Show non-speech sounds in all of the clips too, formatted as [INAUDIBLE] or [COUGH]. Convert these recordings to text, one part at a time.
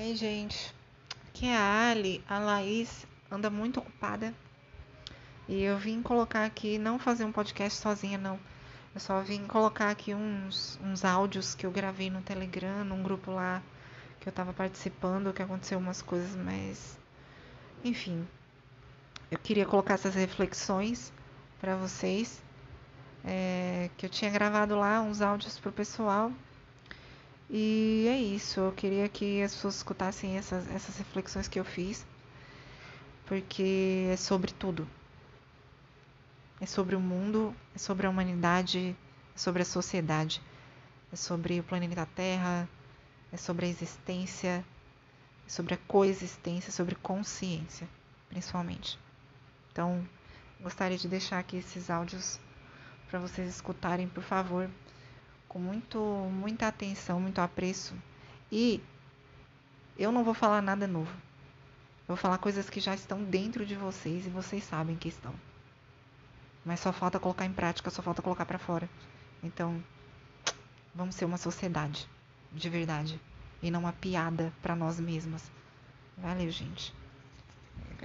Aí, gente? Aqui é a Ali. A Laís anda muito ocupada. E eu vim colocar aqui, não fazer um podcast sozinha, não. Eu só vim colocar aqui uns, uns áudios que eu gravei no Telegram, num grupo lá que eu tava participando, que aconteceu umas coisas, mas. Enfim. Eu queria colocar essas reflexões para vocês. É, que eu tinha gravado lá uns áudios pro pessoal e é isso, eu queria que as pessoas escutassem essas, essas reflexões que eu fiz, porque é sobre tudo. É sobre o mundo, é sobre a humanidade, é sobre a sociedade, é sobre o planeta Terra, é sobre a existência, é sobre a coexistência, é sobre consciência, principalmente. Então, gostaria de deixar aqui esses áudios para vocês escutarem, por favor com muito, muita atenção, muito apreço. E eu não vou falar nada novo. Eu vou falar coisas que já estão dentro de vocês e vocês sabem que estão. Mas só falta colocar em prática, só falta colocar para fora. Então, vamos ser uma sociedade de verdade e não uma piada para nós mesmas. Valeu, gente.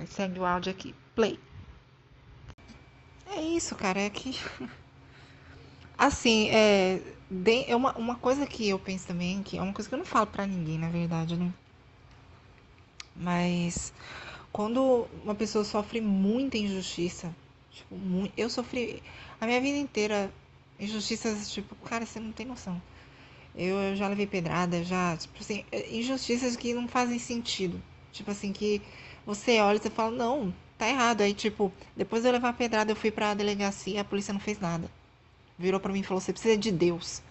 Segue o áudio aqui. Play. É isso, cara. É que. [LAUGHS] Assim, é, é uma, uma coisa que eu penso também, que é uma coisa que eu não falo pra ninguém, na verdade, né? Mas quando uma pessoa sofre muita injustiça, tipo, muito, eu sofri a minha vida inteira injustiças, tipo, cara, você não tem noção. Eu, eu já levei pedrada, já, tipo assim, é, injustiças que não fazem sentido. Tipo assim, que você olha e você fala, não, tá errado. Aí, tipo, depois de eu levar a pedrada, eu fui pra delegacia, a polícia não fez nada virou para mim e falou: você precisa de Deus.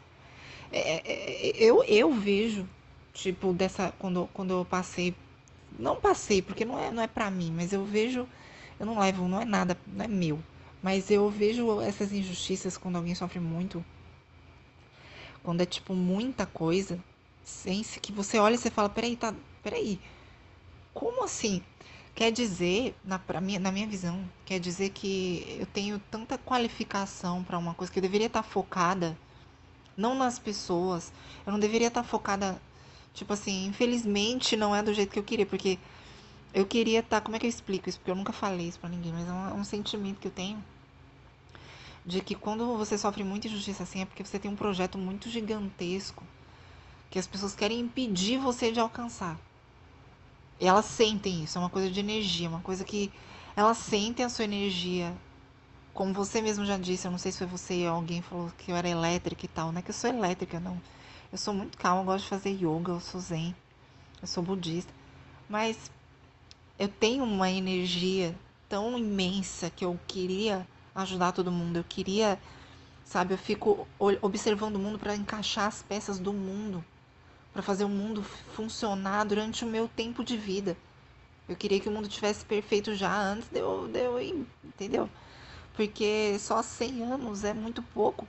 É, é, é, eu, eu vejo, tipo, dessa. Quando, quando eu passei. Não passei, porque não é, não é pra mim, mas eu vejo. Eu não levo, não é nada, não é meu. Mas eu vejo essas injustiças quando alguém sofre muito. Quando é, tipo, muita coisa. Sem que você olha e você fala: peraí, tá. Peraí. Como assim? Quer dizer, na, minha, na minha visão, quer dizer que eu tenho tanta qualificação para uma coisa que eu deveria estar tá focada, não nas pessoas, eu não deveria estar tá focada, tipo assim, infelizmente não é do jeito que eu queria, porque eu queria estar, tá, como é que eu explico isso? Porque eu nunca falei isso para ninguém, mas é um, é um sentimento que eu tenho de que quando você sofre muita injustiça assim é porque você tem um projeto muito gigantesco que as pessoas querem impedir você de alcançar. E elas sentem isso, é uma coisa de energia, uma coisa que elas sentem a sua energia. Como você mesmo já disse, eu não sei se foi você ou alguém falou que eu era elétrica e tal. Não é que eu sou elétrica, não. Eu sou muito calma, eu gosto de fazer yoga, eu sou zen, eu sou budista. Mas eu tenho uma energia tão imensa que eu queria ajudar todo mundo. Eu queria, sabe, eu fico observando o mundo para encaixar as peças do mundo para fazer o mundo funcionar durante o meu tempo de vida. Eu queria que o mundo tivesse perfeito já antes de eu, de eu ir, entendeu? Porque só 100 anos é muito pouco.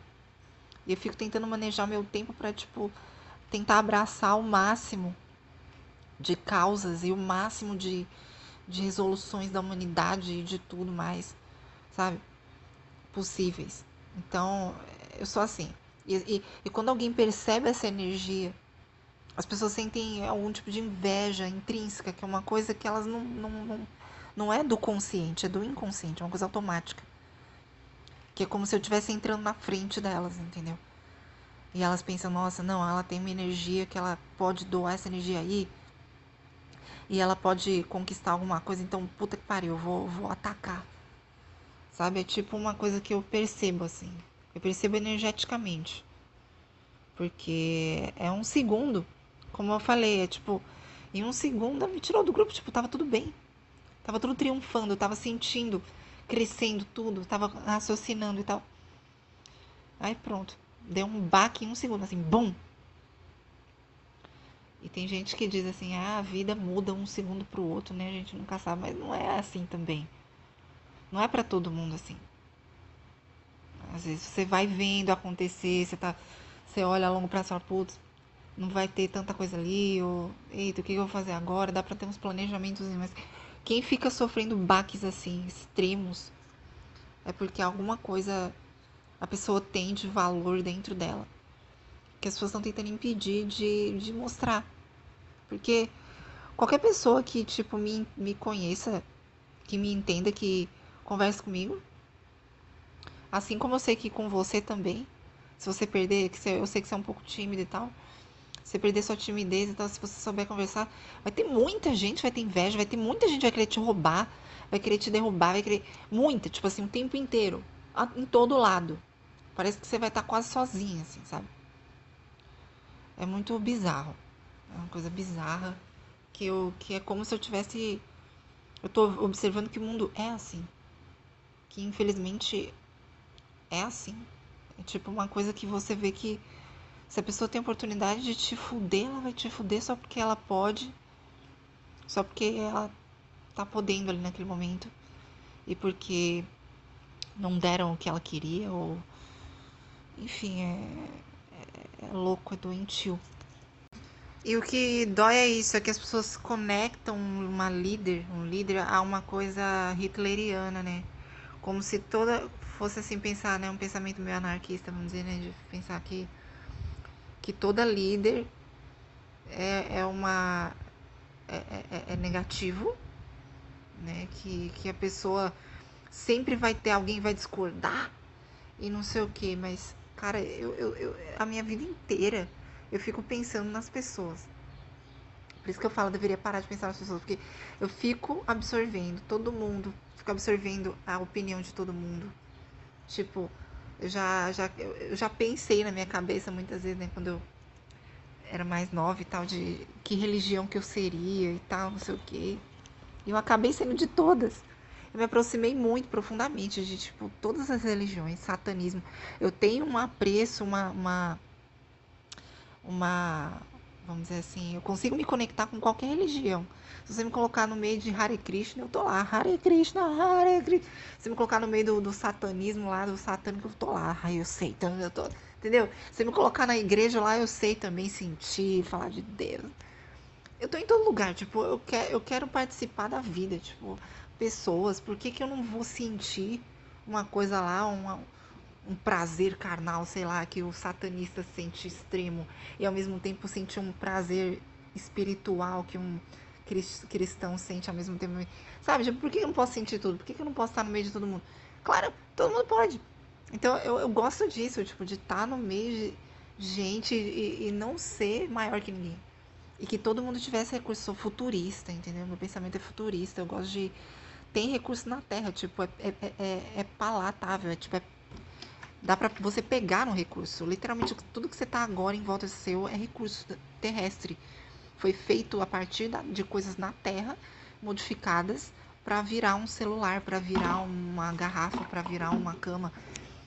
E eu fico tentando manejar meu tempo para tipo tentar abraçar o máximo de causas e o máximo de, de resoluções da humanidade e de tudo mais, sabe? Possíveis. Então, eu sou assim. E, e, e quando alguém percebe essa energia as pessoas sentem algum tipo de inveja intrínseca, que é uma coisa que elas não, não, não, não é do consciente, é do inconsciente, é uma coisa automática. Que é como se eu estivesse entrando na frente delas, entendeu? E elas pensam, nossa, não, ela tem uma energia que ela pode doar essa energia aí. E ela pode conquistar alguma coisa, então, puta que pariu, eu vou, vou atacar. Sabe? É tipo uma coisa que eu percebo, assim. Eu percebo energeticamente. Porque é um segundo como eu falei, é tipo, em um segundo me tirou do grupo, tipo, tava tudo bem. Tava tudo triunfando, tava sentindo, crescendo tudo, tava raciocinando e tal. Aí pronto, deu um baque em um segundo, assim, bum! E tem gente que diz assim, ah, a vida muda um segundo pro outro, né? A gente nunca sabe, mas não é assim também. Não é para todo mundo assim. Às vezes você vai vendo acontecer, você tá. Você olha a longo prazo e fala, putz, não vai ter tanta coisa ali, ou eita, o que eu vou fazer agora? Dá para ter uns planejamentos, mas quem fica sofrendo baques assim extremos é porque alguma coisa a pessoa tem de valor dentro dela que as pessoas estão tentando impedir de, de mostrar. Porque qualquer pessoa que, tipo, me, me conheça, que me entenda, que converse comigo. Assim como eu sei que com você também. Se você perder, que você, eu sei que você é um pouco tímido e tal. Se perder sua timidez e tal, se você souber conversar, vai ter muita gente, vai ter inveja, vai ter muita gente vai querer te roubar, vai querer te derrubar, vai querer. Muita, tipo assim, o tempo inteiro. Em todo lado. Parece que você vai estar quase sozinha, assim, sabe? É muito bizarro. É uma coisa bizarra que, eu, que é como se eu tivesse. Eu tô observando que o mundo é assim. Que infelizmente é assim. É tipo uma coisa que você vê que se a pessoa tem a oportunidade de te fuder, ela vai te fuder só porque ela pode. Só porque ela tá podendo ali naquele momento. E porque não deram o que ela queria ou enfim, é, é, é louco, é doentio. E o que dói é isso, é que as pessoas conectam uma líder, um líder a uma coisa hitleriana, né? Como se toda fosse assim pensar, né, um pensamento meio anarquista, vamos dizer, né, de pensar que que toda líder é, é uma é, é, é negativo, né? Que, que a pessoa sempre vai ter alguém vai discordar e não sei o que, mas Cara, eu, eu, eu, a minha vida inteira eu fico pensando nas pessoas. Por isso que eu falo, eu deveria parar de pensar nas pessoas, porque eu fico absorvendo todo mundo, fico absorvendo a opinião de todo mundo. Tipo, eu já, já, eu já pensei na minha cabeça muitas vezes, né, quando eu era mais nova e tal, de que religião que eu seria e tal, não sei o quê. E eu acabei sendo de todas eu me aproximei muito profundamente de tipo todas as religiões, satanismo. Eu tenho um apreço, uma, uma, uma vamos dizer assim, eu consigo me conectar com qualquer religião. Se você me colocar no meio de Hare Krishna, eu tô lá. Hare Krishna, Hare Krishna. Se você me colocar no meio do, do satanismo lá, do satânico, eu tô lá. Aí eu sei, então eu tô. Entendeu? Se você me colocar na igreja lá, eu sei também sentir, falar de Deus. Eu tô em todo lugar, tipo, eu quero, eu quero participar da vida, tipo, pessoas, por que, que eu não vou sentir uma coisa lá, uma, um prazer carnal, sei lá, que o satanista sente extremo, e ao mesmo tempo sentir um prazer espiritual que um cristão sente ao mesmo tempo. Sabe, por que eu não posso sentir tudo? Por que eu não posso estar no meio de todo mundo? Claro, todo mundo pode. Então eu, eu gosto disso, tipo, de estar no meio de gente e, e não ser maior que ninguém. E que todo mundo tivesse recurso. Sou futurista, entendeu? Meu pensamento é futurista. Eu gosto de tem recurso na Terra, tipo, é, é, é, é palatável, é tipo, é, dá para você pegar um recurso. Literalmente, tudo que você tá agora em volta seu é recurso terrestre. Foi feito a partir de coisas na Terra, modificadas para virar um celular, para virar uma garrafa, para virar uma cama.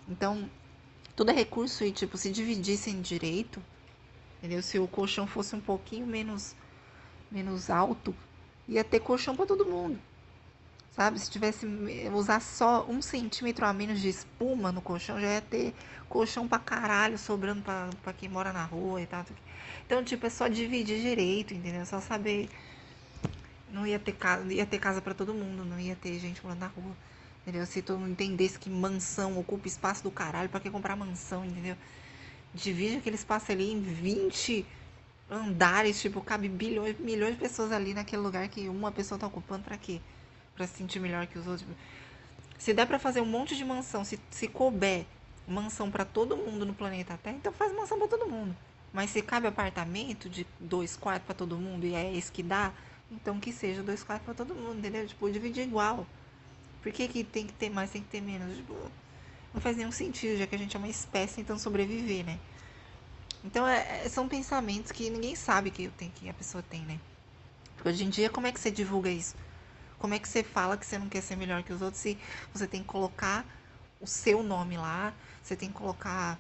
Então, tudo é recurso e, tipo, se dividissem direito, entendeu? Se o colchão fosse um pouquinho menos, menos alto, ia ter colchão para todo mundo. Sabe? Se tivesse usar só um centímetro a menos de espuma no colchão, já ia ter colchão pra caralho sobrando pra, pra quem mora na rua e tal. Então, tipo, é só dividir direito, entendeu? É só saber. Não ia ter casa, ia ter casa para todo mundo, não ia ter gente morando na rua. Entendeu? Se todo mundo entendesse que mansão ocupa espaço do caralho, pra que comprar mansão, entendeu? Divide aquele espaço ali em 20 andares, tipo, cabe bilhões, milhões de pessoas ali naquele lugar que uma pessoa tá ocupando para quê? Para se sentir melhor que os outros. Se der para fazer um monte de mansão, se, se couber mansão para todo mundo no planeta Terra, então faz mansão para todo mundo. Mas se cabe apartamento de dois quartos para todo mundo e é isso que dá, então que seja dois quartos para todo mundo, entendeu? Tipo, dividir igual. Por que, que tem que ter mais, tem que ter menos? Tipo, não faz nenhum sentido, já que a gente é uma espécie tentando sobreviver, né? Então, é, é, são pensamentos que ninguém sabe que, que a pessoa tem, né? Hoje em dia, como é que você divulga isso? Como é que você fala que você não quer ser melhor que os outros se você tem que colocar o seu nome lá, você tem que colocar,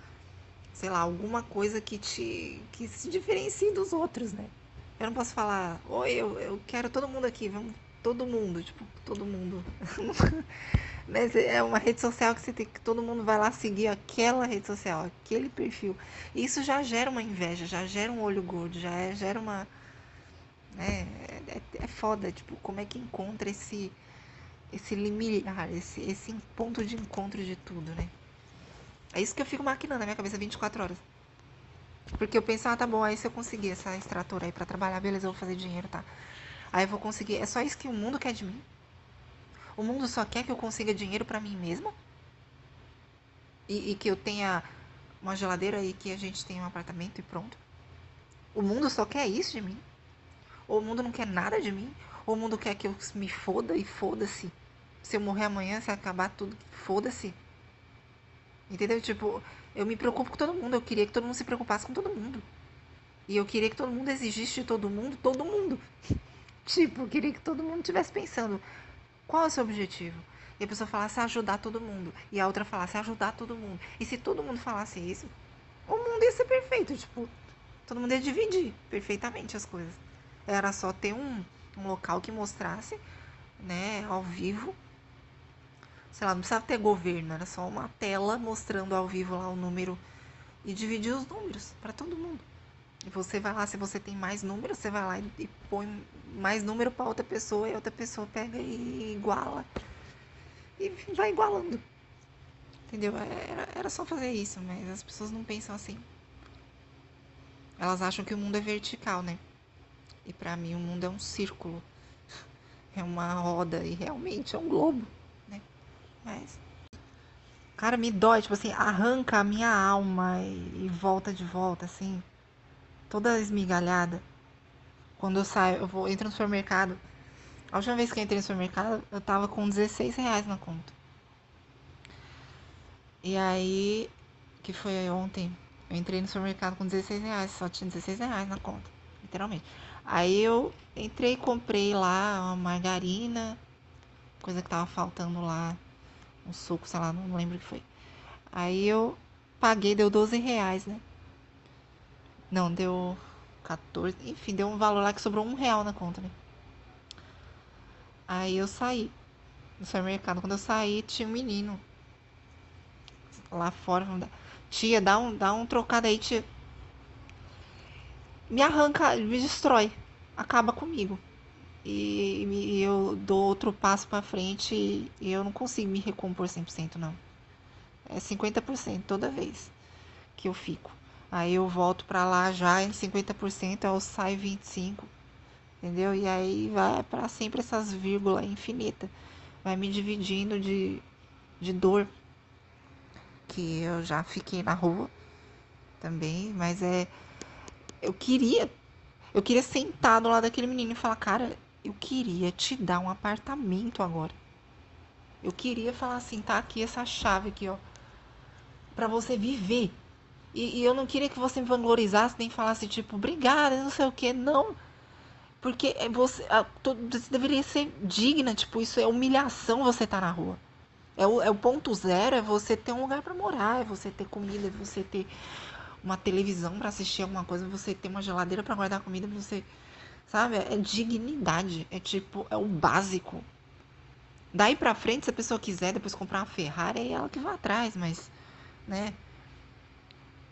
sei lá, alguma coisa que te que se diferencie dos outros, né? Eu não posso falar, oi, eu, eu quero todo mundo aqui, vamos todo mundo, tipo, todo mundo. [LAUGHS] Mas é uma rede social que você tem que todo mundo vai lá seguir aquela rede social, aquele perfil. Isso já gera uma inveja, já gera um olho gordo, já é, gera uma né? É, é, foda, tipo, como é que encontra esse esse limiar, esse, esse ponto de encontro de tudo, né? É isso que eu fico maquinando na minha cabeça 24 horas. Porque eu penso, ah, tá bom, aí se eu conseguir essa extratora aí para trabalhar, beleza, eu vou fazer dinheiro, tá? Aí eu vou conseguir. É só isso que o mundo quer de mim? O mundo só quer que eu consiga dinheiro para mim mesma? E, e, que eu tenha uma geladeira e que a gente tenha um apartamento e pronto? O mundo só quer isso de mim? Ou o mundo não quer nada de mim? Ou o mundo quer que eu me foda e foda-se? Se eu morrer amanhã, se acabar tudo, foda-se. Entendeu? Tipo, eu me preocupo com todo mundo. Eu queria que todo mundo se preocupasse com todo mundo. E eu queria que todo mundo exigisse de todo mundo, todo mundo. [LAUGHS] tipo, eu queria que todo mundo estivesse pensando: qual é o seu objetivo? E a pessoa falasse ajudar todo mundo. E a outra falasse ajudar todo mundo. E se todo mundo falasse isso, o mundo ia ser perfeito. Tipo, todo mundo ia dividir perfeitamente as coisas. Era só ter um, um local que mostrasse, né, ao vivo. Sei lá, não precisava ter governo, era só uma tela mostrando ao vivo lá o número e dividir os números para todo mundo. E você vai lá, se você tem mais números, você vai lá e, e põe mais número para outra pessoa e outra pessoa pega e iguala. E vai igualando. Entendeu? Era, era só fazer isso, mas as pessoas não pensam assim. Elas acham que o mundo é vertical, né? E para mim o mundo é um círculo. É uma roda e realmente é um globo, né? Mas cara, me dói, tipo assim, arranca a minha alma e, e volta de volta assim, toda esmigalhada. Quando eu saio, eu vou entro no supermercado. A última vez que eu entrei no supermercado, eu tava com 16 reais na conta. E aí, que foi ontem, eu entrei no supermercado com 16 reais, só tinha 16 reais na conta, literalmente. Aí eu entrei e comprei lá uma margarina, coisa que tava faltando lá, um suco, sei lá, não lembro o que foi. Aí eu paguei, deu 12 reais, né? Não, deu 14, enfim, deu um valor lá que sobrou um real na conta, né? Aí eu saí do supermercado. Quando eu saí, tinha um menino lá fora. Tia, dá um, dá um trocado aí, tia me arranca, me destrói, acaba comigo. E, eu dou outro passo para frente e, e eu não consigo me recompor 100% não. É 50% toda vez que eu fico. Aí eu volto para lá já em 50%, eu saio 25%, entendeu? E aí vai para sempre essas vírgulas infinitas. Vai me dividindo de, de dor. Que eu já fiquei na rua também, mas é eu queria. Eu queria sentar do lado daquele menino e falar, cara, eu queria te dar um apartamento agora. Eu queria falar assim, tá aqui essa chave aqui, ó. Pra você viver. E, e eu não queria que você me vanglorizasse nem falasse, tipo, obrigada, não sei o que. Não. Porque é você, você deveria ser digna, tipo, isso é humilhação você estar tá na rua. É o, é o ponto zero, é você ter um lugar para morar, é você ter comida, é você ter uma televisão para assistir alguma coisa, você ter uma geladeira para guardar comida, você. Sabe? É dignidade. É tipo, é o básico. Daí pra frente, se a pessoa quiser depois comprar uma Ferrari, é ela que vai atrás, mas. Né?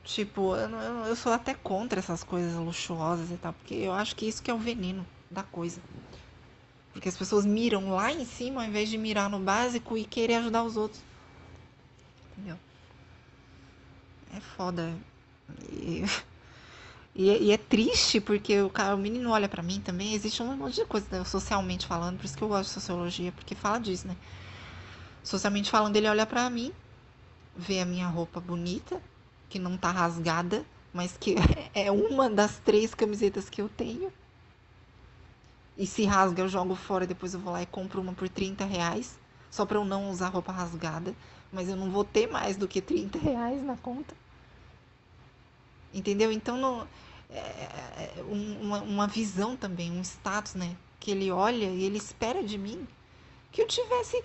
Tipo, eu, eu sou até contra essas coisas luxuosas e tal, porque eu acho que isso que é o veneno da coisa. Porque as pessoas miram lá em cima ao invés de mirar no básico e querer ajudar os outros. Entendeu? É foda. E, e, e, é triste porque o, cara, o menino olha para mim também. Existe um monte de coisa socialmente falando, por isso que eu gosto de sociologia, porque fala disso, né? Socialmente falando, ele olha para mim, vê a minha roupa bonita, que não tá rasgada, mas que [LAUGHS] é uma das três camisetas que eu tenho. E se rasga, eu jogo fora, depois eu vou lá e compro uma por 30 reais, só pra eu não usar roupa rasgada. Mas eu não vou ter mais do que 30 reais na conta. Entendeu? Então, no, é, é uma, uma visão também, um status, né? Que ele olha e ele espera de mim que eu tivesse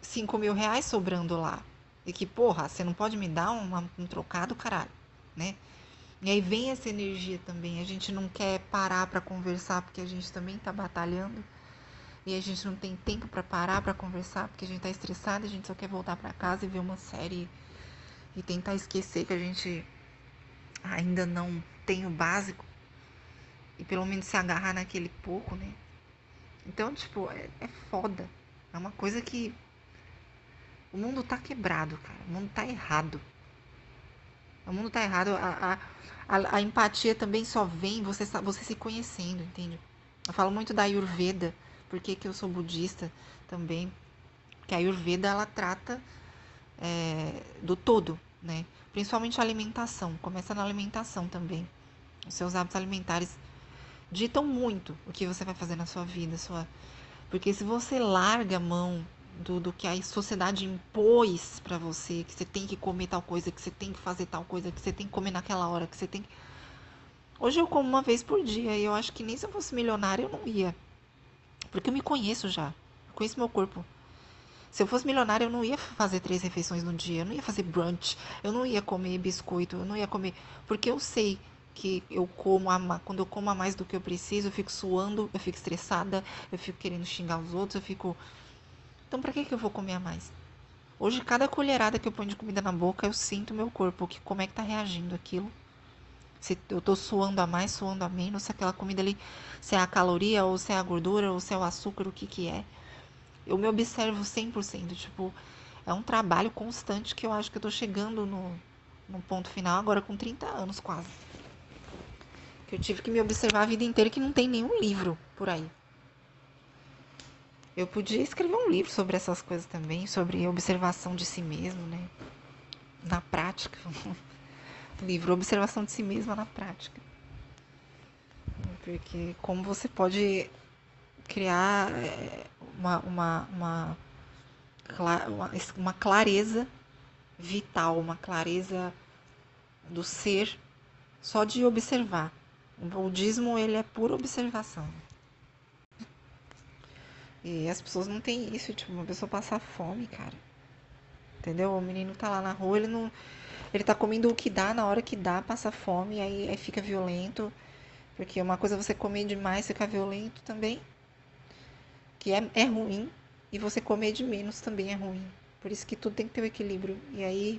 5 mil reais sobrando lá. E que, porra, você não pode me dar uma, um trocado, caralho, né? E aí vem essa energia também. A gente não quer parar para conversar porque a gente também tá batalhando. E a gente não tem tempo para parar para conversar porque a gente tá estressado, a gente só quer voltar para casa e ver uma série e tentar esquecer que a gente ainda não tem o básico e pelo menos se agarrar naquele pouco, né? Então, tipo, é, é foda. É uma coisa que. O mundo tá quebrado, cara. O mundo tá errado. O mundo tá errado. A, a, a, a empatia também só vem você, você se conhecendo, entende? Eu falo muito da Ayurveda, porque que eu sou budista também, que a Ayurveda ela trata é, do todo, né? Principalmente a alimentação, começa na alimentação também. Os seus hábitos alimentares ditam muito o que você vai fazer na sua vida, sua... porque se você larga a mão do, do que a sociedade impôs para você, que você tem que comer tal coisa, que você tem que fazer tal coisa, que você tem que comer naquela hora, que você tem que... Hoje eu como uma vez por dia e eu acho que nem se eu fosse milionária eu não ia. Porque eu me conheço já. Eu conheço meu corpo. Se eu fosse milionária, eu não ia fazer três refeições no dia, eu não ia fazer brunch, eu não ia comer biscoito, eu não ia comer. Porque eu sei que eu como a, quando eu como a mais do que eu preciso, eu fico suando, eu fico estressada, eu fico querendo xingar os outros, eu fico. Então, para que, que eu vou comer a mais? Hoje, cada colherada que eu ponho de comida na boca, eu sinto meu corpo, que como é que tá reagindo aquilo. Se eu tô suando a mais, suando a menos, se aquela comida ali, se é a caloria, ou se é a gordura, ou se é o açúcar, o que que é. Eu me observo 100%, tipo, é um trabalho constante que eu acho que eu tô chegando no, no ponto final agora com 30 anos quase que eu tive que me observar a vida inteira que não tem nenhum livro por aí. Eu podia escrever um livro sobre essas coisas também, sobre observação de si mesmo, né? Na prática. [LAUGHS] livro Observação de Si Mesma na Prática. Porque como você pode criar é, uma, uma, uma, uma clareza vital, uma clareza do ser só de observar. O budismo ele é pura observação. E as pessoas não têm isso, tipo, uma pessoa passar fome, cara. Entendeu? O menino tá lá na rua, ele não. Ele tá comendo o que dá na hora que dá, passa fome, aí, aí fica violento. Porque uma coisa é você comer demais, ficar violento também. Que é, é ruim. E você comer de menos também é ruim. Por isso que tudo tem que ter o um equilíbrio. E aí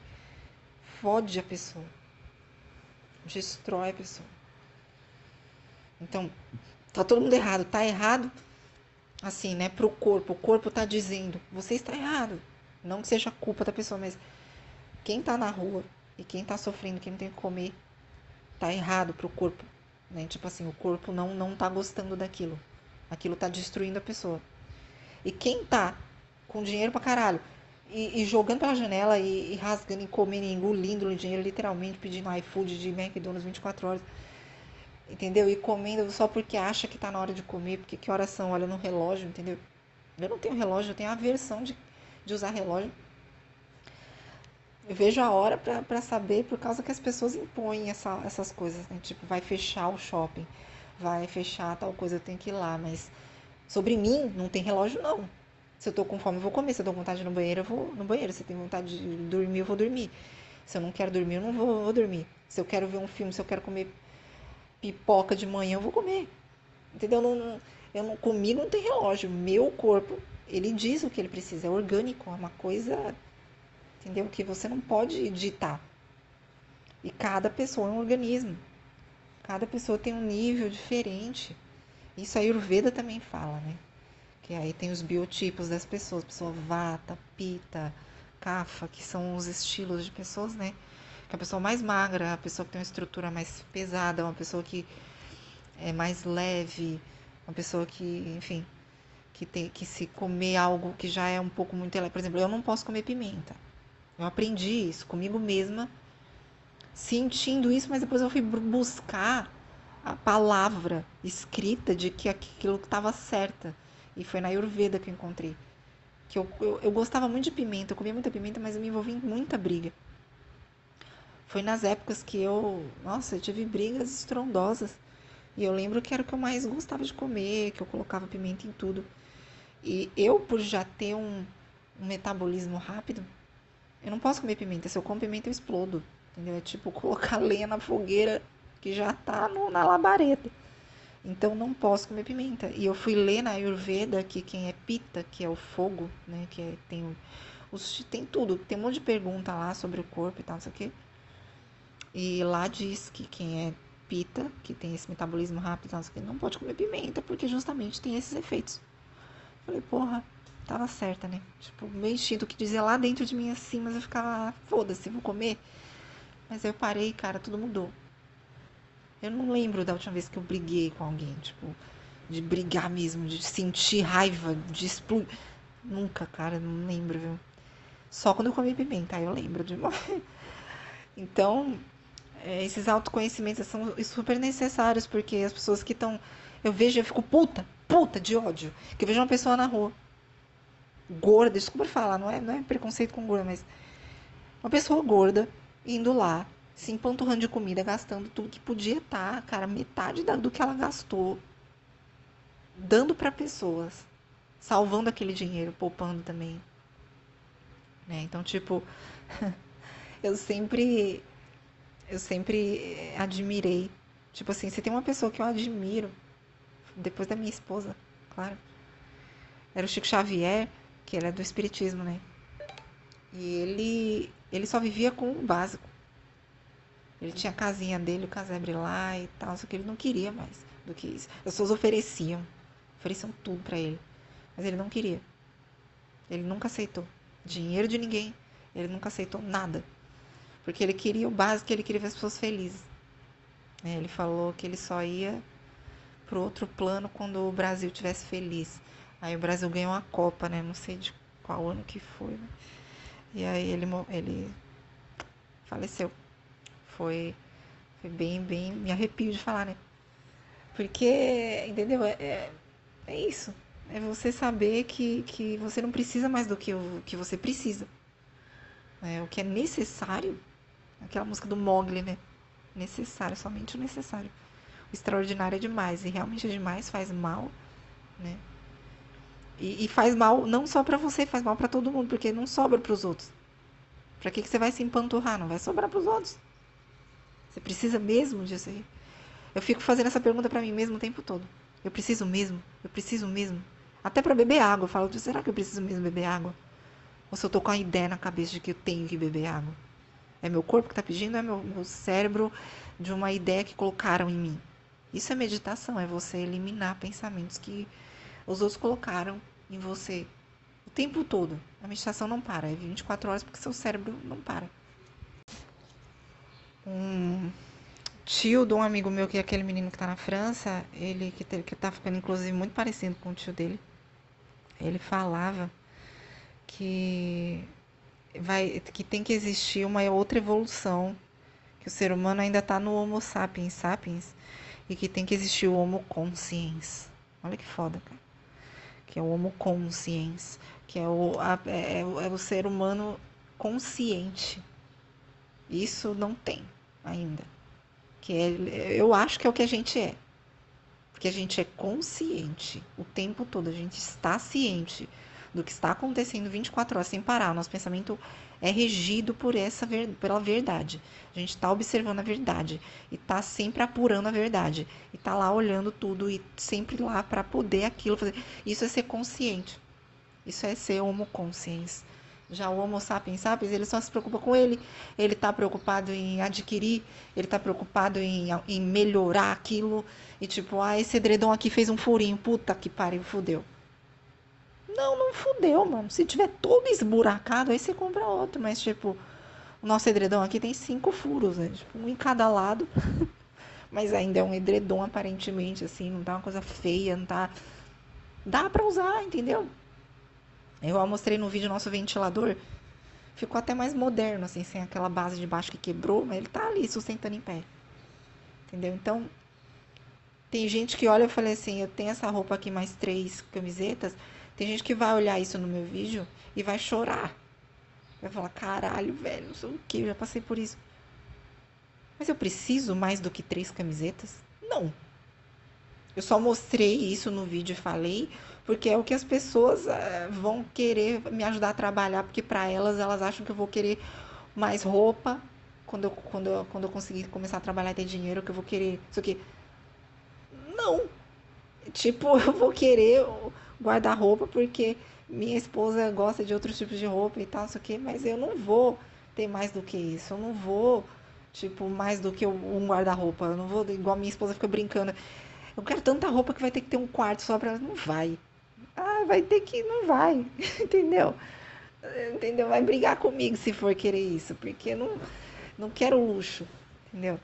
fode a pessoa. Destrói a pessoa. Então, tá todo mundo errado. Tá errado, assim, né, pro corpo. O corpo tá dizendo, você está errado. Não que seja culpa da pessoa, mas quem tá na rua e quem tá sofrendo, quem não tem que comer, tá errado pro corpo. Né? Tipo assim, o corpo não, não tá gostando daquilo. Aquilo tá destruindo a pessoa. E quem tá com dinheiro pra caralho e, e jogando pela janela e, e rasgando e comendo e engolindo dinheiro, literalmente pedindo iFood de McDonald's 24 horas entendeu? E comendo só porque acha que está na hora de comer, porque que horas são, olha no relógio, entendeu? Eu não tenho relógio, eu tenho aversão de, de usar relógio. Eu vejo a hora para saber, por causa que as pessoas impõem essa, essas coisas, né? Tipo, vai fechar o shopping, vai fechar tal coisa, eu tenho que ir lá, mas sobre mim não tem relógio não. Se eu tô com fome, eu vou comer. Se eu tô com vontade de ir no banheiro, eu vou no banheiro. Se eu tenho vontade de dormir, eu vou dormir. Se eu não quero dormir, eu não vou, vou dormir. Se eu quero ver um filme, se eu quero comer pipoca de manhã, eu vou comer. Entendeu? Não, eu não, comigo não tem relógio. Meu corpo, ele diz o que ele precisa. É orgânico, é uma coisa, entendeu? Que você não pode ditar. E cada pessoa é um organismo. Cada pessoa tem um nível diferente. Isso a Ayurveda também fala, né? Que aí tem os biotipos das pessoas. Pessoa vata, pita, kapha, que são os estilos de pessoas, né? que a pessoa mais magra, a pessoa que tem uma estrutura mais pesada, uma pessoa que é mais leve, uma pessoa que, enfim, que tem que se comer algo que já é um pouco muito, por exemplo, eu não posso comer pimenta. Eu aprendi isso comigo mesma, sentindo isso, mas depois eu fui buscar a palavra escrita de que aquilo estava certa. E foi na Ayurveda que eu encontrei. Que eu, eu, eu gostava muito de pimenta, eu comia muita pimenta, mas eu me envolvi em muita briga. Foi nas épocas que eu, nossa, eu tive brigas estrondosas. E eu lembro que era o que eu mais gostava de comer, que eu colocava pimenta em tudo. E eu, por já ter um, um metabolismo rápido, eu não posso comer pimenta. Se eu como pimenta, eu explodo. Entendeu? É tipo [LAUGHS] colocar lenha na fogueira que já tá no, na labareda. Então não posso comer pimenta. E eu fui ler na Ayurveda que quem é pita, que é o fogo, né? Que é, tem, os, tem tudo. Tem um monte de pergunta lá sobre o corpo e tal, não sei o quê. E lá diz que quem é pita, que tem esse metabolismo rápido, não pode comer pimenta, porque justamente tem esses efeitos. Falei, porra, tava certa, né? Tipo, meio instinto que dizia lá dentro de mim assim, mas eu ficava, foda-se, vou comer. Mas aí eu parei, cara, tudo mudou. Eu não lembro da última vez que eu briguei com alguém, tipo, de brigar mesmo, de sentir raiva, de explodir. Nunca, cara, não lembro, viu? Só quando eu comi pimenta, aí eu lembro de. [LAUGHS] Então, é, esses autoconhecimentos são super necessários, porque as pessoas que estão. Eu vejo, eu fico puta, puta de ódio. Que eu vejo uma pessoa na rua, gorda, desculpa falar, não é, não é preconceito com gorda, mas. Uma pessoa gorda, indo lá, se empanturrando de comida, gastando tudo que podia estar, cara, metade do que ela gastou, dando para pessoas, salvando aquele dinheiro, poupando também. Né? Então, tipo, [LAUGHS] eu sempre eu sempre admirei. Tipo assim, se tem uma pessoa que eu admiro, depois da minha esposa, claro, era o Chico Xavier, que ele é do Espiritismo, né? E ele, ele só vivia com o básico. Ele tinha a casinha dele, o casebre lá e tal, só que ele não queria mais do que isso. As pessoas ofereciam, ofereciam tudo para ele, mas ele não queria. Ele nunca aceitou dinheiro de ninguém, ele nunca aceitou nada. Porque ele queria o básico, ele queria ver as pessoas felizes. É, ele falou que ele só ia pro outro plano quando o Brasil tivesse feliz. Aí o Brasil ganhou a Copa, né? Não sei de qual ano que foi, né? E aí ele, ele faleceu. Foi, foi bem, bem. Me arrepio de falar, né? Porque, entendeu? É, é, é isso. É você saber que, que você não precisa mais do que o que você precisa. É, o que é necessário Aquela música do Mogli, né? Necessário, somente o necessário. O extraordinário é demais. E realmente é demais, faz mal, né? E, e faz mal não só para você, faz mal para todo mundo, porque não sobra para os outros. Para que, que você vai se empanturrar? Não vai sobrar para os outros. Você precisa mesmo disso aí? Eu fico fazendo essa pergunta para mim mesmo o tempo todo. Eu preciso mesmo? Eu preciso mesmo? Até para beber água. Eu falo, será que eu preciso mesmo beber água? Ou se eu tô com a ideia na cabeça de que eu tenho que beber água? É meu corpo que está pedindo, é meu, meu cérebro de uma ideia que colocaram em mim. Isso é meditação, é você eliminar pensamentos que os outros colocaram em você o tempo todo. A meditação não para, é 24 horas porque seu cérebro não para. Um tio de um amigo meu, que é aquele menino que está na França, ele que, te, que tá ficando inclusive muito parecido com o tio dele, ele falava que vai, que tem que existir uma outra evolução, que o ser humano ainda está no Homo sapiens sapiens e que tem que existir o Homo consciens. Olha que foda, cara. Que é o Homo consciens, que é o, a, é, é o ser humano consciente. Isso não tem ainda. Que é, eu acho que é o que a gente é. Porque a gente é consciente o tempo todo, a gente está ciente do que está acontecendo 24 horas sem parar. O nosso pensamento é regido por essa pela verdade. A gente está observando a verdade e está sempre apurando a verdade e está lá olhando tudo e sempre lá para poder aquilo fazer. Isso é ser consciente. Isso é ser homo consciens. Já o Homo sapiens sapiens, ele só se preocupa com ele, ele está preocupado em adquirir, ele está preocupado em, em melhorar aquilo. E tipo, ah, esse edredom aqui fez um furinho, puta que pariu, fudeu. Não, não fudeu, mano. Se tiver todo esburacado, aí você compra outro. Mas, tipo, o nosso edredom aqui tem cinco furos, né? Tipo, um em cada lado. [LAUGHS] Mas ainda é um edredom, aparentemente, assim. Não tá uma coisa feia, não tá. Dá pra usar, entendeu? Eu mostrei no vídeo nosso ventilador. Ficou até mais moderno, assim, sem aquela base de baixo que quebrou, mas ele tá ali sustentando em pé. Entendeu? Então, tem gente que olha, eu falei assim, eu tenho essa roupa aqui mais três camisetas. Tem gente que vai olhar isso no meu vídeo e vai chorar. Vai falar, caralho, velho, não sei o que, eu já passei por isso. Mas eu preciso mais do que três camisetas? Não. Eu só mostrei isso no vídeo e falei, porque é o que as pessoas uh, vão querer me ajudar a trabalhar, porque para elas, elas acham que eu vou querer mais roupa quando eu, quando eu, quando eu conseguir começar a trabalhar e ter dinheiro, que eu vou querer isso aqui. Não. Tipo, [LAUGHS] eu vou querer guarda-roupa porque minha esposa gosta de outros tipos de roupa e tal, isso aqui, mas eu não vou ter mais do que isso. Eu não vou, tipo, mais do que um guarda-roupa. Eu não vou, igual minha esposa fica brincando. Eu quero tanta roupa que vai ter que ter um quarto só pra ela. Não vai. Ah, vai ter que. Não vai. [LAUGHS] Entendeu? Entendeu? Vai brigar comigo se for querer isso, porque eu não, não quero luxo. Entendeu?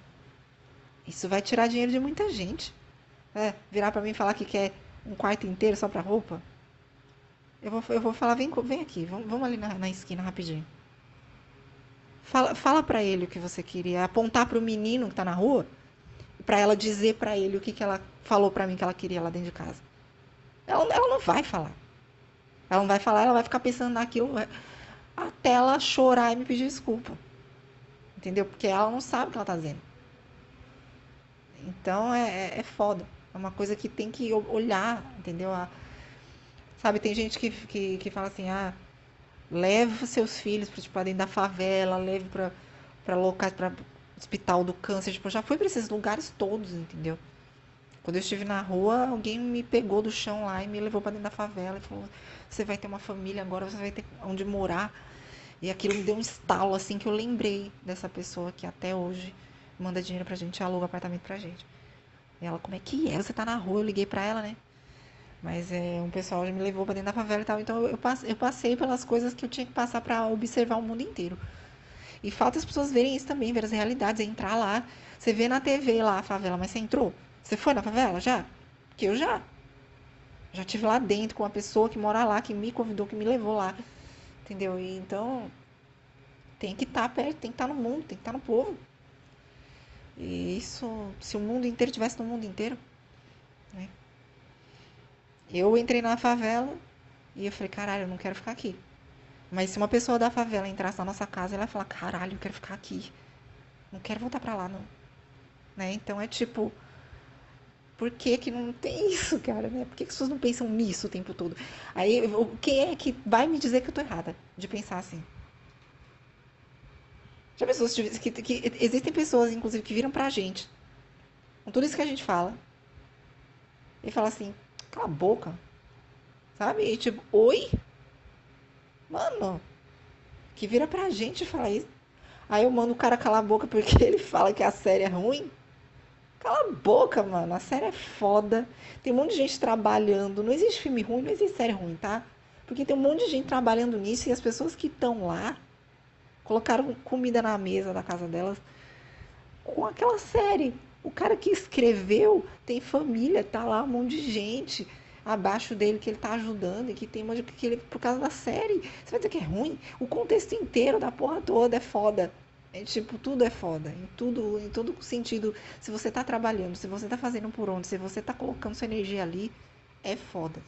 Isso vai tirar dinheiro de muita gente. é, virar para mim e falar que quer um quarto inteiro só para roupa, eu vou, eu vou falar, vem, vem aqui, vamos, vamos ali na, na esquina rapidinho. Fala, fala para ele o que você queria, apontar para o menino que está na rua, para ela dizer para ele o que, que ela falou para mim que ela queria lá dentro de casa. Ela, ela não vai falar. Ela não vai falar, ela vai ficar pensando naquilo até ela chorar e me pedir desculpa. Entendeu? Porque ela não sabe o que ela tá dizendo. Então é, é, é foda. É uma coisa que tem que olhar, entendeu? A, sabe, tem gente que, que, que fala assim, ah, leve seus filhos para tipo, dentro da favela, leve para locais, para hospital do câncer. Tipo, já fui para esses lugares todos, entendeu? Quando eu estive na rua, alguém me pegou do chão lá e me levou para dentro da favela e falou: Você vai ter uma família agora, você vai ter onde morar. E aquilo me deu um estalo, assim, que eu lembrei dessa pessoa que até hoje manda dinheiro pra gente, aluga apartamento pra gente. E ela, como é que é? Você tá na rua? Eu liguei pra ela, né? Mas é, um pessoal já me levou pra dentro da favela e tal. Então eu, passei, eu passei pelas coisas que eu tinha que passar para observar o mundo inteiro. E falta as pessoas verem isso também, ver as realidades, é entrar lá. Você vê na TV lá a favela, mas você entrou? Você foi na favela já? Que eu já. Já tive lá dentro com uma pessoa que mora lá, que me convidou, que me levou lá. Entendeu? E então tem que estar tá perto, tem que estar tá no mundo, tem que estar tá no povo. E isso, se o mundo inteiro tivesse no mundo inteiro, né? Eu entrei na favela e eu falei, caralho, eu não quero ficar aqui. Mas se uma pessoa da favela entrasse na nossa casa, ela ia falar, caralho, eu quero ficar aqui. Não quero voltar para lá, não. Né? Então é tipo, por que, que não tem [LAUGHS] isso, cara, né? Por que, que as pessoas não pensam nisso o tempo todo? Aí, quem é que vai me dizer que eu tô errada de pensar assim? Já pensou que, que existem pessoas, inclusive, que viram pra gente com tudo isso que a gente fala e fala assim, cala a boca, sabe? E tipo, oi? Mano, que vira pra gente e fala isso. Aí eu mando o cara calar a boca porque [LAUGHS] ele fala que a série é ruim. Cala a boca, mano. A série é foda. Tem um monte de gente trabalhando. Não existe filme ruim, não existe série ruim, tá? Porque tem um monte de gente trabalhando nisso e as pessoas que estão lá colocaram comida na mesa da casa delas com aquela série. O cara que escreveu tem família, tá lá um monte de gente abaixo dele que ele tá ajudando e que tem uma que ele por causa da série. Você vai dizer que é ruim? O contexto inteiro da porra toda é foda. É, tipo, tudo é foda. Em tudo, em todo sentido. Se você tá trabalhando, se você tá fazendo por onde, se você tá colocando sua energia ali, é foda.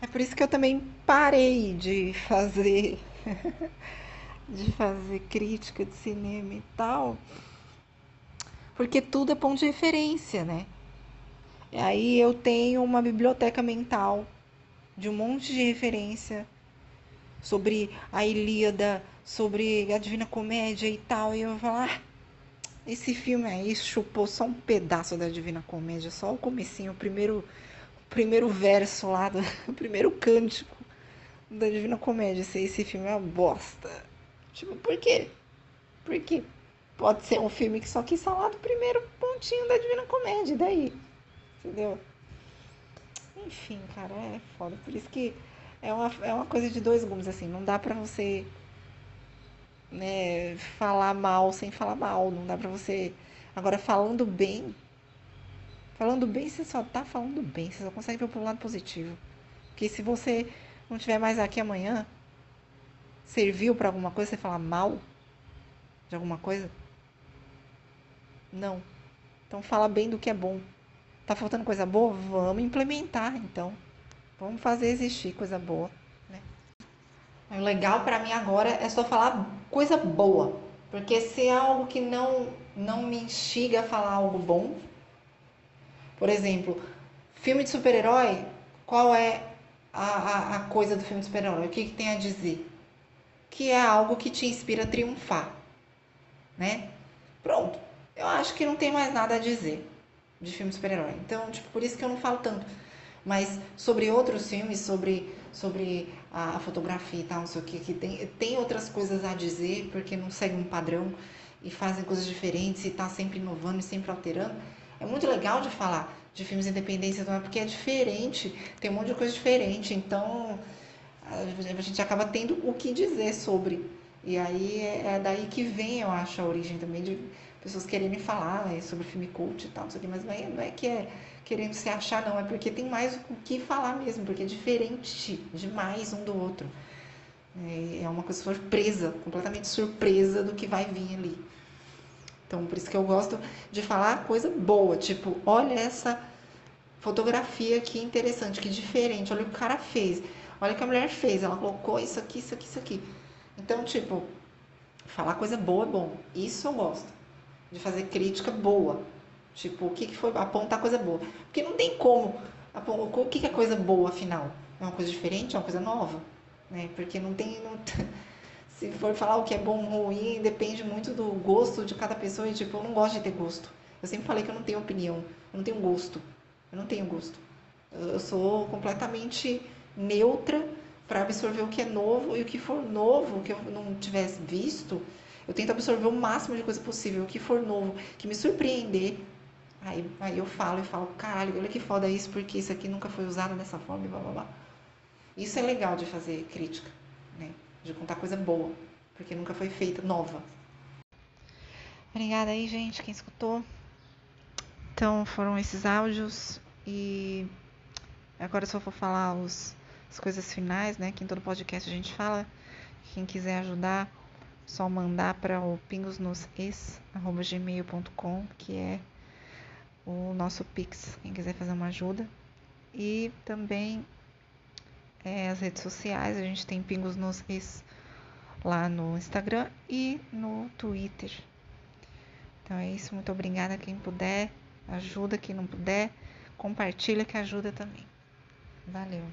É por isso que eu também parei de fazer. [LAUGHS] de fazer crítica de cinema e tal. Porque tudo é ponto de referência, né? Aí eu tenho uma biblioteca mental de um monte de referência sobre a Ilíada, sobre a Divina Comédia e tal. E eu vou falar, ah, esse filme aí chupou só um pedaço da Divina Comédia, só o comecinho, o primeiro, o primeiro verso lá, do, [LAUGHS] o primeiro cântico da Divina Comédia. Esse, esse filme é uma bosta. Tipo, por quê? Porque pode ser um filme que só quis falar do primeiro pontinho da Divina Comédia, daí? Entendeu? Enfim, cara, é foda. Por isso que é uma, é uma coisa de dois gumes, assim. Não dá pra você né, falar mal sem falar mal. Não dá pra você. Agora, falando bem. Falando bem, você só tá falando bem. Você só consegue ver pro lado positivo. Porque se você não estiver mais aqui amanhã, serviu para alguma coisa, você falar mal de alguma coisa? Não. Então fala bem do que é bom. Tá faltando coisa boa? Vamos implementar, então. Vamos fazer existir coisa boa. O legal para mim agora é só falar coisa boa. Porque se é algo que não, não me instiga a falar algo bom, por exemplo, filme de super-herói, qual é a, a, a, coisa do filme de super-herói? O que, que tem a dizer? Que é algo que te inspira a triunfar, né? Pronto. Eu acho que não tem mais nada a dizer de filme de super-herói. Então, tipo, por isso que eu não falo tanto. Mas sobre outros filmes, sobre, sobre a, fotografia e tal, não sei o que, que tem, tem outras coisas a dizer, porque não segue um padrão e fazem coisas diferentes e tá sempre inovando e sempre alterando. É muito legal de falar de filmes independentes, porque é diferente, tem um monte de coisa diferente, então a gente acaba tendo o que dizer sobre. E aí é, é daí que vem, eu acho, a origem também de pessoas quererem falar né, sobre filme cult e tal, não sei o que, mas não é, não é que é querendo se achar, não, é porque tem mais o que falar mesmo, porque é diferente demais um do outro. É, é uma coisa surpresa, completamente surpresa do que vai vir ali. Então, por isso que eu gosto de falar coisa boa, tipo, olha essa fotografia que interessante, que diferente, olha o que o cara fez, olha o que a mulher fez, ela colocou isso aqui, isso aqui, isso aqui. Então, tipo, falar coisa boa é bom. Isso eu gosto. De fazer crítica boa. Tipo, o que, que foi apontar coisa boa. Porque não tem como. O que, que é coisa boa, afinal? É uma coisa diferente? É uma coisa nova? Né? Porque não tem. Não, [LAUGHS] se for falar o que é bom ou ruim, depende muito do gosto de cada pessoa. E, tipo, eu não gosto de ter gosto. Eu sempre falei que eu não tenho opinião. Eu não tenho gosto. Eu não tenho gosto. Eu sou completamente neutra para absorver o que é novo e o que for novo, que eu não tivesse visto, eu tento absorver o máximo de coisa possível, o que for novo, que me surpreender. Aí, aí eu falo e falo, caralho, olha que foda isso, porque isso aqui nunca foi usado dessa forma e blá blá blá. Isso é legal de fazer crítica, né? De contar coisa boa, porque nunca foi feita nova. Obrigada aí, gente, quem escutou. Então foram esses áudios e agora eu só vou falar os as coisas finais, né? Que em todo podcast a gente fala. Quem quiser ajudar, só mandar para o pingosnosex@gmail.com, que é o nosso Pix, quem quiser fazer uma ajuda. E também é, as redes sociais, a gente tem Pingos nos Ex lá no Instagram e no Twitter. Então é isso, muito obrigada quem puder, ajuda quem não puder, compartilha que ajuda também. Valeu.